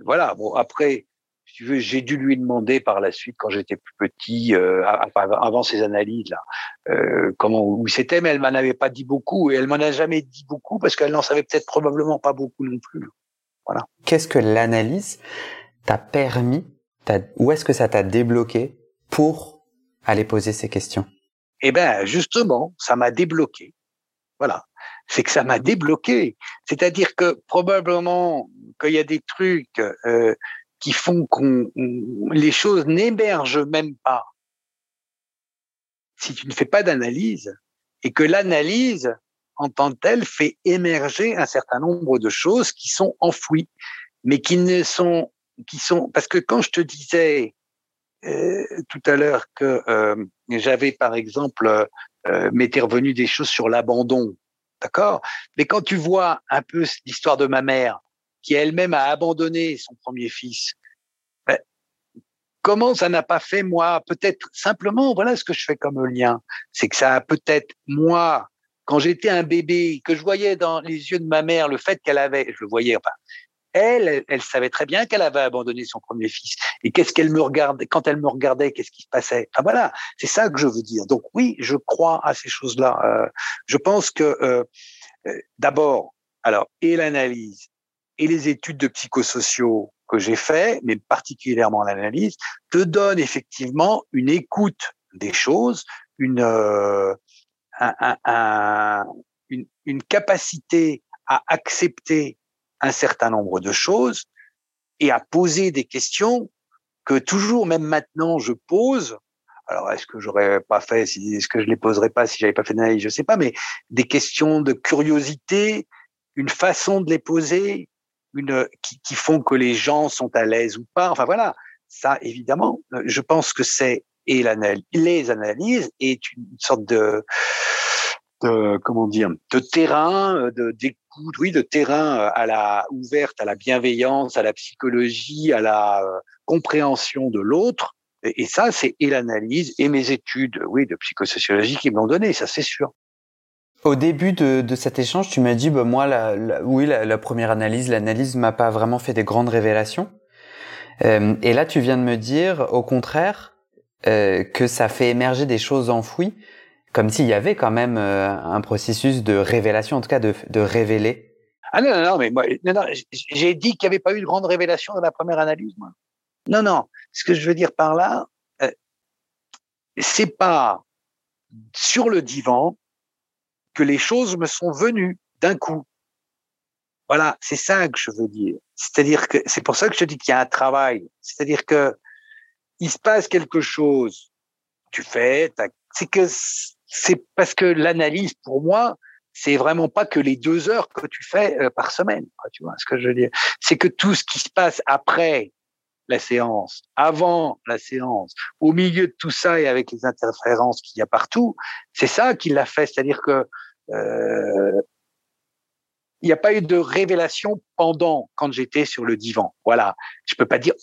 voilà. Bon, après, tu veux, j'ai dû lui demander par la suite, quand j'étais plus petit, euh, avant ces analyses là, euh, comment où c'était, mais elle m'en avait pas dit beaucoup et elle m'en a jamais dit beaucoup parce qu'elle n'en savait peut-être probablement pas beaucoup non plus. Voilà. Qu'est-ce que l'analyse t'a permis, où est-ce que ça t'a débloqué pour aller poser ces questions? Eh ben justement, ça m'a débloqué. Voilà, c'est que ça m'a débloqué. C'est-à-dire que probablement qu'il y a des trucs euh, qui font qu'on les choses n'émergent même pas. Si tu ne fais pas d'analyse et que l'analyse en tant que telle fait émerger un certain nombre de choses qui sont enfouies, mais qui ne sont qui sont parce que quand je te disais euh, tout à l'heure que euh, j'avais par exemple euh, m'était revenu des choses sur l'abandon, d'accord? Mais quand tu vois un peu l'histoire de ma mère, qui elle-même a abandonné son premier fils, ben, comment ça n'a pas fait moi? Peut-être simplement, voilà ce que je fais comme lien, c'est que ça a peut-être moi quand j'étais un bébé, que je voyais dans les yeux de ma mère le fait qu'elle avait, je le voyais, enfin, elle, elle, savait très bien qu'elle avait abandonné son premier fils. Et qu'est-ce qu'elle me regardait quand elle me regardait Qu'est-ce qui se passait? Enfin voilà, c'est ça que je veux dire. Donc oui, je crois à ces choses-là. Euh, je pense que euh, euh, d'abord, alors et l'analyse et les études de psychosociaux que j'ai fait, mais particulièrement l'analyse, te donnent effectivement une écoute des choses, une un, un, une, une capacité à accepter un certain nombre de choses et à poser des questions que toujours, même maintenant, je pose. Alors, est-ce que j'aurais pas fait, est-ce que je les poserais pas si j'avais pas fait d'analyse, je sais pas, mais des questions de curiosité, une façon de les poser, une, qui, qui font que les gens sont à l'aise ou pas. Enfin voilà, ça évidemment, je pense que c'est et l'analyse, les analyses est une sorte de de comment dire de terrain euh, de d'écoute oui de terrain euh, à la ouverte à la bienveillance à la psychologie à la euh, compréhension de l'autre. Et, ça c'est et l'analyse et mes études oui de psychosociologie qui me l'ont donné ça c'est sûr au début de, de, cet échange, tu m'as dit, bah, moi, la, oui, la, la, première analyse, l'analyse m'a pas vraiment fait des grandes révélations. Euh, et là, tu viens de me dire, au contraire, euh, que ça fait émerger des choses enfouies comme s'il y avait quand même euh, un processus de révélation, en tout cas de, de révéler. Ah non, non, non, mais moi, non, non, j'ai dit qu'il n'y avait pas eu de grande révélation dans la première analyse, moi. Non, non. Ce que je veux dire par là, euh, c'est pas sur le divan que les choses me sont venues d'un coup. Voilà, c'est ça que je veux dire. C'est-à-dire que c'est pour ça que je dis qu'il y a un travail. C'est-à-dire que il se passe quelque chose. Tu fais, c'est que c'est parce que l'analyse, pour moi, c'est vraiment pas que les deux heures que tu fais euh, par semaine. Tu vois ce que je veux dire C'est que tout ce qui se passe après la séance, avant la séance, au milieu de tout ça et avec les interférences qu'il y a partout, c'est ça qui l'a fait. C'est-à-dire que il n'y a pas eu de révélation pendant quand j'étais sur le divan. Voilà, je peux pas dire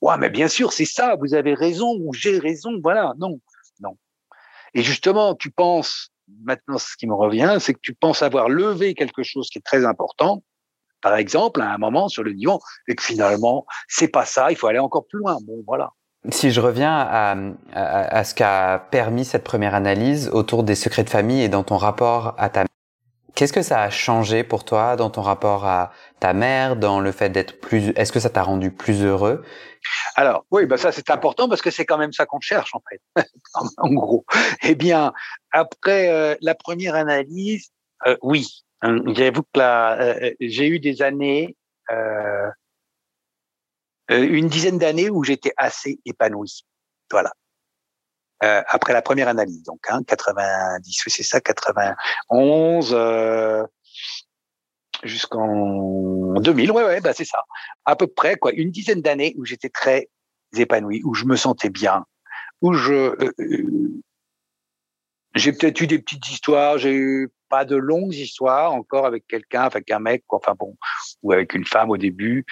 ouais, mais bien sûr c'est ça. Vous avez raison ou j'ai raison. Voilà, non, non. Et justement, tu penses, maintenant ce qui me revient, c'est que tu penses avoir levé quelque chose qui est très important, par exemple, à un moment sur le divan, et que finalement, c'est pas ça, il faut aller encore plus loin. Bon, voilà. Si je reviens à, à, ce qu'a permis cette première analyse autour des secrets de famille et dans ton rapport à ta Qu'est-ce que ça a changé pour toi dans ton rapport à ta mère, dans le fait d'être plus, est-ce que ça t'a rendu plus heureux? Alors oui, bah ça c'est important parce que c'est quand même ça qu'on cherche en fait, *laughs* en gros. Eh bien, après euh, la première analyse, euh, oui, hein, j'avoue que là, euh, j'ai eu des années, une dizaine d'années où j'étais assez épanoui. Voilà, euh, après la première analyse, donc hein, 90, oui c'est ça, 91 euh, jusqu'en 2000, ouais ouais, bah c'est ça, à peu près quoi, une dizaine d'années où j'étais très épanoui, où je me sentais bien, où je euh, euh, j'ai peut-être eu des petites histoires, j'ai eu pas de longues histoires encore avec quelqu'un, avec un mec, quoi, enfin bon, ou avec une femme au début.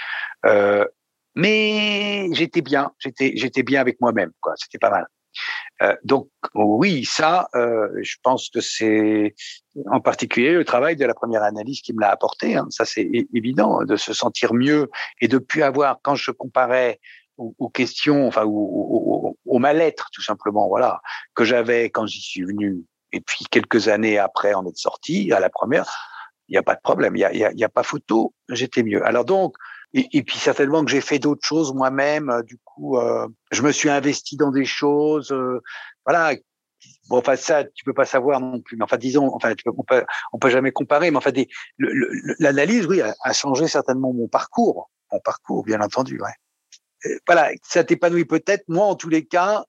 Euh, mais j'étais bien, j'étais j'étais bien avec moi-même, quoi. C'était pas mal. Euh, donc oui, ça, euh, je pense que c'est en particulier le travail de la première analyse qui me l'a apporté. Hein. Ça, c'est évident de se sentir mieux et de plus avoir quand je comparais aux, questions, enfin au, au mal-être tout simplement, voilà, que j'avais quand j'y suis venu. Et puis quelques années après en être sorti, à la première, il n'y a pas de problème, il y a, a, y a pas photo, j'étais mieux. Alors donc et, puis certainement que j'ai fait d'autres choses moi-même. Euh, du coup, euh, je me suis investi dans des choses. Euh, voilà. Bon, enfin ça, tu peux pas savoir non plus. Mais enfin, disons, enfin, on peut, on peut jamais comparer. Mais enfin, l'analyse, oui, a, a, changé certainement mon parcours, mon parcours, bien entendu. Ouais. voilà, ça t'épanouit peut-être. Moi, en tous les cas,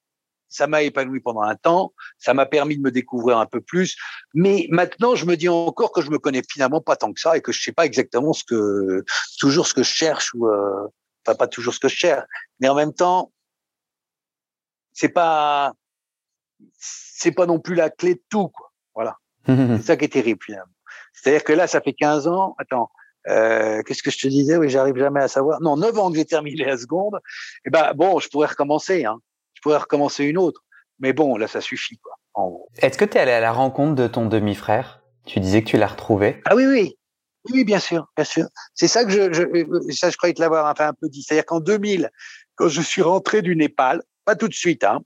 ça m'a épanoui pendant un temps, ça m'a permis de me découvrir un peu plus, mais maintenant je me dis encore que je me connais finalement pas tant que ça et que je sais pas exactement ce que toujours ce que je cherche ou euh, enfin pas toujours ce que je cherche, mais en même temps c'est pas c'est pas non plus la clé de tout quoi. Voilà. *laughs* c'est ça qui est terrible finalement. C'est-à-dire que là ça fait 15 ans, attends, euh, qu'est-ce que je te disais? Oui, j'arrive jamais à savoir. Non, 9 ans que j'ai terminé la seconde. Et eh ben bon, je pourrais recommencer. Hein pourrais recommencer une autre. Mais bon, là, ça suffit, quoi. Est-ce que tu es allé à la rencontre de ton demi-frère? Tu disais que tu l'as retrouvé? Ah oui, oui. Oui, bien sûr, bien sûr. C'est ça que je, je, ça, je croyais te l'avoir enfin un peu dit. C'est-à-dire qu'en 2000, quand je suis rentré du Népal, pas tout de suite, hein,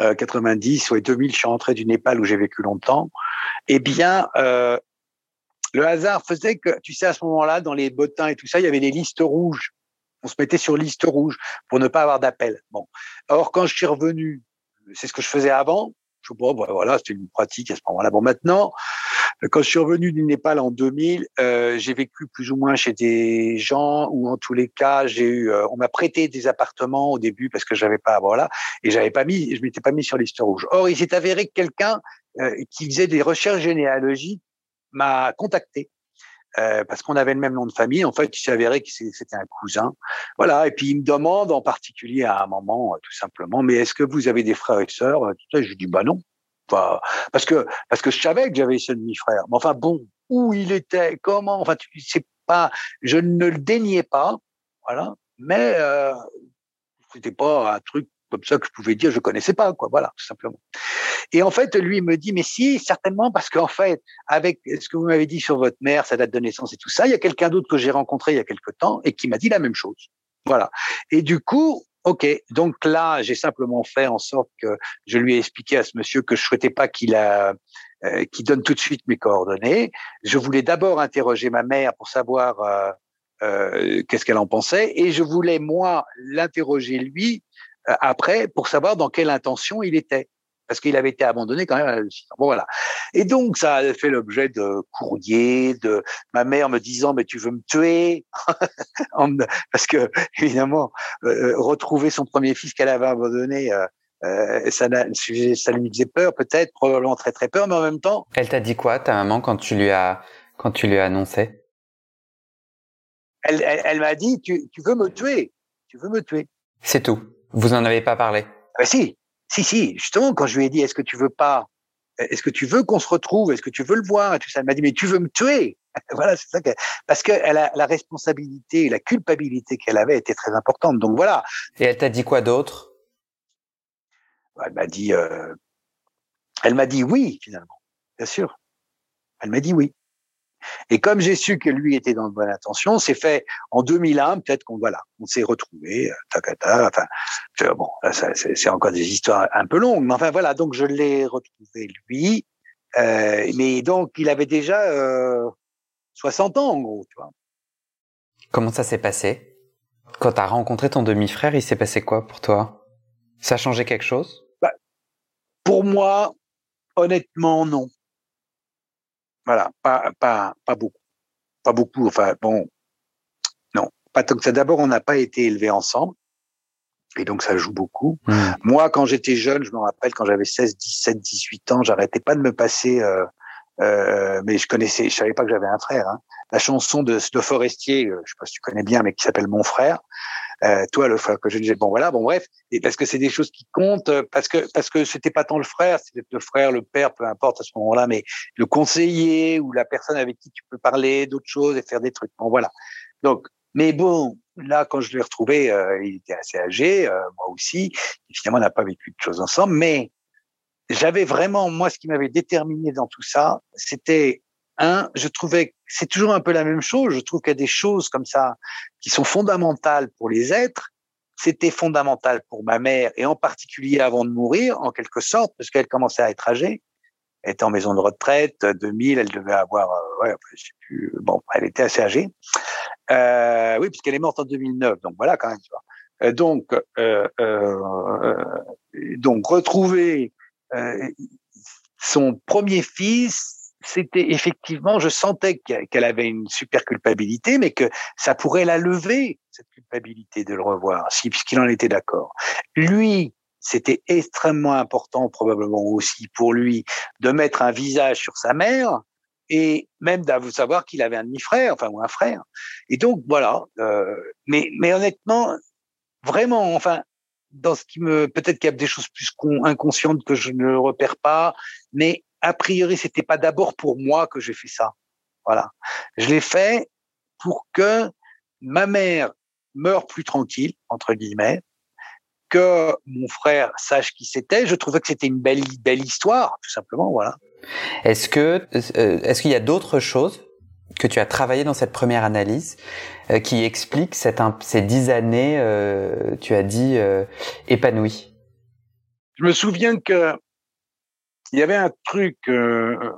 euh, 90 ou 2000, je suis rentré du Népal où j'ai vécu longtemps. Eh bien, euh, le hasard faisait que, tu sais, à ce moment-là, dans les bottins et tout ça, il y avait des listes rouges on se mettait sur liste rouge pour ne pas avoir d'appel. Bon. Or, quand je suis revenu, c'est ce que je faisais avant. Je sais pas, voilà, c'était une pratique à ce moment-là. Bon, maintenant, quand je suis revenu du Népal en 2000, euh, j'ai vécu plus ou moins chez des gens ou en tous les cas, j'ai eu, euh, on m'a prêté des appartements au début parce que j'avais pas, voilà, et j'avais pas mis, je m'étais pas mis sur liste rouge. Or, il s'est avéré que quelqu'un euh, qui faisait des recherches généalogiques m'a contacté euh, parce qu'on avait le même nom de famille. En fait, il s'est avéré que c'était un cousin. Voilà. Et puis il me demande en particulier à un moment, euh, tout simplement, mais est-ce que vous avez des frères et sœurs? Je lui dis bah non. Enfin, parce que parce que je savais que j'avais ce demi-frère. Mais enfin bon, où il était, comment Enfin, c'est pas. Je ne le déniais pas. Voilà. Mais euh, c'était pas un truc comme ça que je pouvais dire je connaissais pas quoi voilà tout simplement. Et en fait lui me dit mais si certainement parce qu'en fait avec ce que vous m'avez dit sur votre mère sa date de naissance et tout ça il y a quelqu'un d'autre que j'ai rencontré il y a quelque temps et qui m'a dit la même chose. Voilà. Et du coup Ok, donc là, j'ai simplement fait en sorte que je lui ai expliqué à ce monsieur que je souhaitais pas qu'il euh, donne tout de suite mes coordonnées. Je voulais d'abord interroger ma mère pour savoir euh, euh, qu'est-ce qu'elle en pensait, et je voulais moi l'interroger lui après pour savoir dans quelle intention il était parce qu'il avait été abandonné quand même Bon voilà. Et donc ça a fait l'objet de courriers, de ma mère me disant mais tu veux me tuer? *laughs* Parce que évidemment euh, euh, retrouver son premier fils qu'elle avait abandonné euh, ça, ça lui faisait peur peut-être probablement très très peur mais en même temps. Elle t'a dit quoi ta maman quand tu lui as quand tu lui as annoncé? Elle, elle, elle m'a dit tu, tu veux me tuer tu veux me tuer. C'est tout. Vous en avez pas parlé? Ah Si, si, si. Justement, quand je lui ai dit, est-ce que tu veux pas, est-ce que tu veux qu'on se retrouve, est-ce que tu veux le voir, et tout ça, elle m'a dit, mais tu veux me tuer? *laughs* voilà, c'est ça que, parce que elle a, la responsabilité, la culpabilité qu'elle avait était très importante. Donc voilà. Et elle t'a dit quoi d'autre? Elle m'a dit, euh, elle m'a dit oui finalement, bien sûr. Elle m'a dit oui. Et comme j'ai su que lui était dans de bonnes intentions, c'est fait en 2001, peut-être qu'on voilà, on s'est retrouvés, euh, tacata, enfin, bon, c'est encore des histoires un peu longues, mais enfin voilà, donc je l'ai retrouvé lui, euh, mais donc il avait déjà euh, 60 ans en gros, tu vois. Comment ça s'est passé? Quand tu as rencontré ton demi-frère, il s'est passé quoi pour toi? Ça a changé quelque chose? Bah, Pour moi, honnêtement, non. Voilà, pas, pas, pas beaucoup. Pas beaucoup. Enfin, bon, non, pas tant que ça. D'abord, on n'a pas été élevés ensemble. Et donc, ça joue beaucoup. Mmh. Moi, quand j'étais jeune, je me rappelle, quand j'avais 16, 17, 18 ans, j'arrêtais pas de me passer, euh, euh, mais je connaissais, je savais pas que j'avais un frère. Hein. La chanson de, de Forestier, euh, je sais pas si tu connais bien, mais qui s'appelle Mon frère. Euh, toi, le frère que je disais, bon voilà, bon bref, et parce que c'est des choses qui comptent, euh, parce que parce que c'était pas tant le frère, c'était le frère, le père, peu importe à ce moment-là, mais le conseiller ou la personne avec qui tu peux parler d'autres choses et faire des trucs. Bon voilà. Donc, mais bon, là, quand je l'ai retrouvé, euh, il était assez âgé, euh, moi aussi. finalement, on n'a pas vécu de choses ensemble, mais j'avais vraiment, moi, ce qui m'avait déterminé dans tout ça, c'était un, je trouvais, c'est toujours un peu la même chose. Je trouve qu'il y a des choses comme ça qui sont fondamentales pour les êtres. C'était fondamental pour ma mère et en particulier avant de mourir, en quelque sorte, parce qu'elle commençait à être âgée. Elle était en maison de retraite, 2000, elle devait avoir, euh, ouais, je sais plus, bon, elle était assez âgée. Euh, oui, puisqu'elle est morte en 2009, donc voilà quand même. Tu vois. Euh, donc, euh, euh, donc retrouver son premier fils, c'était effectivement, je sentais qu'elle avait une super culpabilité, mais que ça pourrait la lever cette culpabilité de le revoir, si puisqu'il en était d'accord. Lui, c'était extrêmement important probablement aussi pour lui de mettre un visage sur sa mère et même d'avouer savoir qu'il avait un demi-frère, enfin ou un frère. Et donc voilà. Euh, mais mais honnêtement, vraiment, enfin, dans ce qui me peut-être qu'il y a des choses plus inconscientes que je ne repère pas, mais a priori c'était pas d'abord pour moi que j'ai fait ça. Voilà, je l'ai fait pour que ma mère meure plus tranquille entre guillemets, que mon frère sache qui c'était. Je trouvais que c'était une belle belle histoire, tout simplement. Voilà. Est-ce que euh, est-ce qu'il y a d'autres choses que tu as travaillé dans cette première analyse euh, qui expliquent cette, ces dix années, euh, tu as dit, épanouies? Je me souviens que il y avait un truc que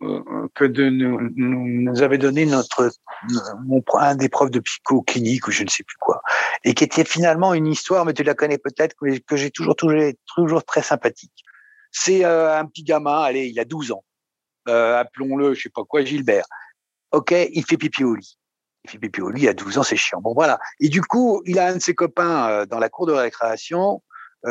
de nous, nous, avait donné notre un des profs de psycho clinique ou je ne sais plus quoi et qui était finalement une histoire mais tu la connais peut-être que, j'ai toujours toujours toujours très sympathique c'est euh, un petit gamin, allez, il a 12 ans. Euh, appelons-le, je sais pas quoi, Gilbert. Ok, il fait pipi au lit. Il fait pipi au lit, a 12 ans, c'est chiant. Bon, voilà. Et du coup, il a un de ses copains euh, dans la cour de récréation.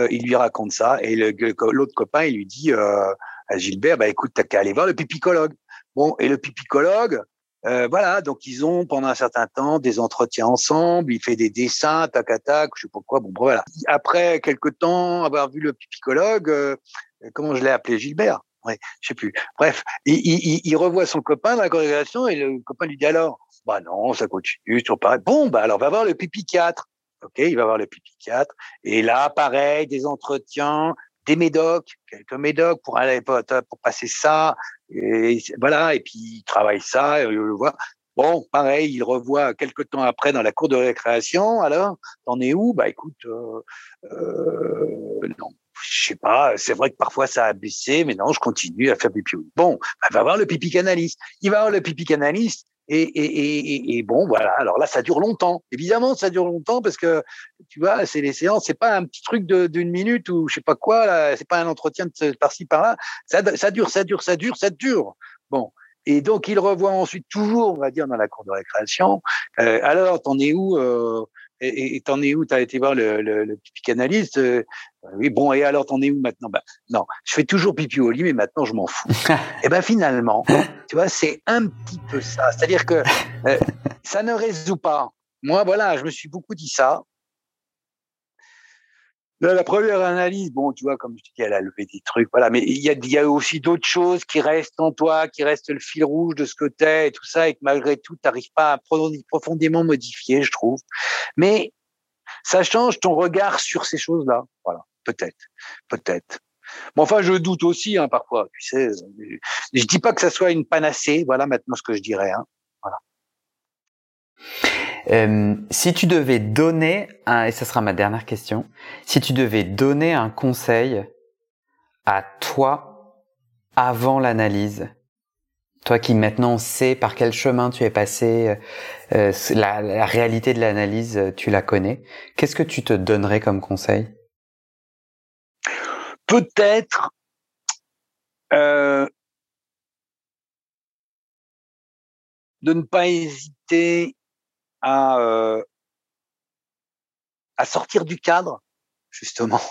Il lui raconte ça. Et l'autre copain, il lui dit à Gilbert, bah écoute, t'as qu'à aller voir le pipicologue. Bon, et le pipicologue, euh, voilà, donc ils ont pendant un certain temps des entretiens ensemble, il fait des dessins, tac tac, je sais pas quoi. Bon, voilà. Après quelques temps, avoir vu le pipicologue, euh, comment je l'ai appelé Gilbert? Ouais, je sais plus. Bref, il, il, il, revoit son copain dans la congrégation et le copain lui dit alors, bah non, ça continue, toujours pareil. Bon, bah alors va voir le pipiquiatre. Ok, il va voir le pipiquiatre. Et là, pareil, des entretiens, des médocs, quelques médocs pour aller pour, pour passer ça. Et voilà, et puis il travaille ça, et le voit. Bon, pareil, il revoit quelques temps après dans la cour de récréation. Alors, t'en es où? Bah écoute, euh, euh, non, je sais pas, c'est vrai que parfois ça a baissé, mais non, je continue à faire pipi. Bon, bah, va voir le pipi canaliste. Il va voir le pipi canaliste. Et, et, et, et, bon, voilà. Alors là, ça dure longtemps. Évidemment, ça dure longtemps parce que tu vois, c'est les séances. C'est pas un petit truc d'une minute ou je sais pas quoi. C'est pas un entretien de par-ci par-là. Ça, ça dure, ça dure, ça dure, ça dure. Bon. Et donc, il revoit ensuite toujours, on va dire, dans la cour de récréation. Euh, alors, t'en es où euh, et t'en es où T'as été voir le, le, le psychanalyste euh, Oui, bon, et alors t'en es où maintenant? Bah, Non, je fais toujours pipi au lit, mais maintenant je m'en fous. *laughs* et ben finalement, tu vois, c'est un petit peu ça. C'est-à-dire que euh, ça ne résout pas. Moi, voilà, je me suis beaucoup dit ça la première analyse, bon, tu vois, comme je te dis, elle a levé des trucs, voilà. Mais il y a, y a aussi d'autres choses qui restent en toi, qui restent le fil rouge de ce que t'es et tout ça, et que malgré tout, t'arrives pas à profondément modifier, je trouve. Mais ça change ton regard sur ces choses-là. Voilà. Peut-être. Peut-être. Bon, enfin, je doute aussi, hein, parfois. Tu sais, je dis pas que ça soit une panacée. Voilà maintenant ce que je dirais. Hein. Voilà. Euh, si tu devais donner, un, et ce sera ma dernière question, si tu devais donner un conseil à toi avant l'analyse, toi qui maintenant sais par quel chemin tu es passé, euh, la, la, réalité de l'analyse, tu la connais, qu'est-ce que tu te donnerais comme conseil? Peut-être euh, de ne pas hésiter à, euh, à sortir du cadre, justement.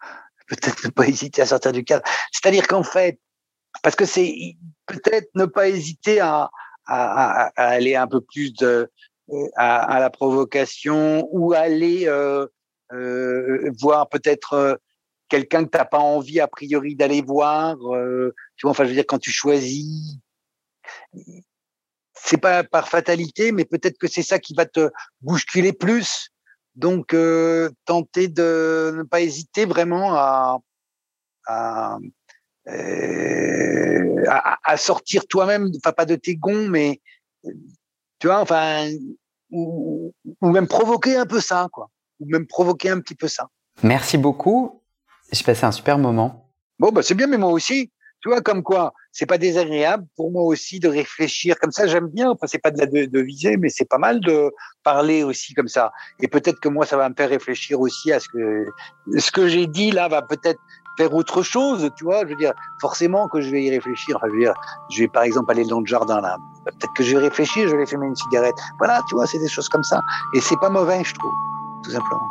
*laughs* Peut-être ne pas hésiter à sortir du cadre. C'est-à-dire qu'en fait, parce que c'est peut-être ne pas hésiter à, à, à, aller un peu plus de, à, à la provocation ou aller euh, euh, voir peut-être euh, quelqu'un que t'as pas envie a priori d'aller voir. Euh, tu vois, enfin, je veux dire, quand tu choisis, c'est pas par fatalité, mais peut-être que c'est ça qui va te bousculer plus. Donc, euh, tenter de ne pas hésiter vraiment à, à, euh, à, à sortir toi-même, enfin pas de tes gonds, mais tu vois, enfin, ou, ou même provoquer un peu ça, quoi, ou même provoquer un petit peu ça. Merci beaucoup. J'ai passé un super moment. Bon, bah c'est bien, mais moi aussi. Tu vois, comme quoi, c'est pas désagréable pour moi aussi de réfléchir comme ça. J'aime bien. Enfin, c'est pas de la de, viser, mais c'est pas mal de parler aussi comme ça. Et peut-être que moi, ça va me faire réfléchir aussi à ce que ce que j'ai dit là va peut-être faire autre chose. Tu vois, je veux dire, forcément que je vais y réfléchir. Enfin, je veux dire, je vais par exemple aller dans le jardin là. Peut-être que je vais réfléchir. Je vais fumer une cigarette. Voilà, tu vois, c'est des choses comme ça. Et c'est pas mauvais, je trouve, tout simplement.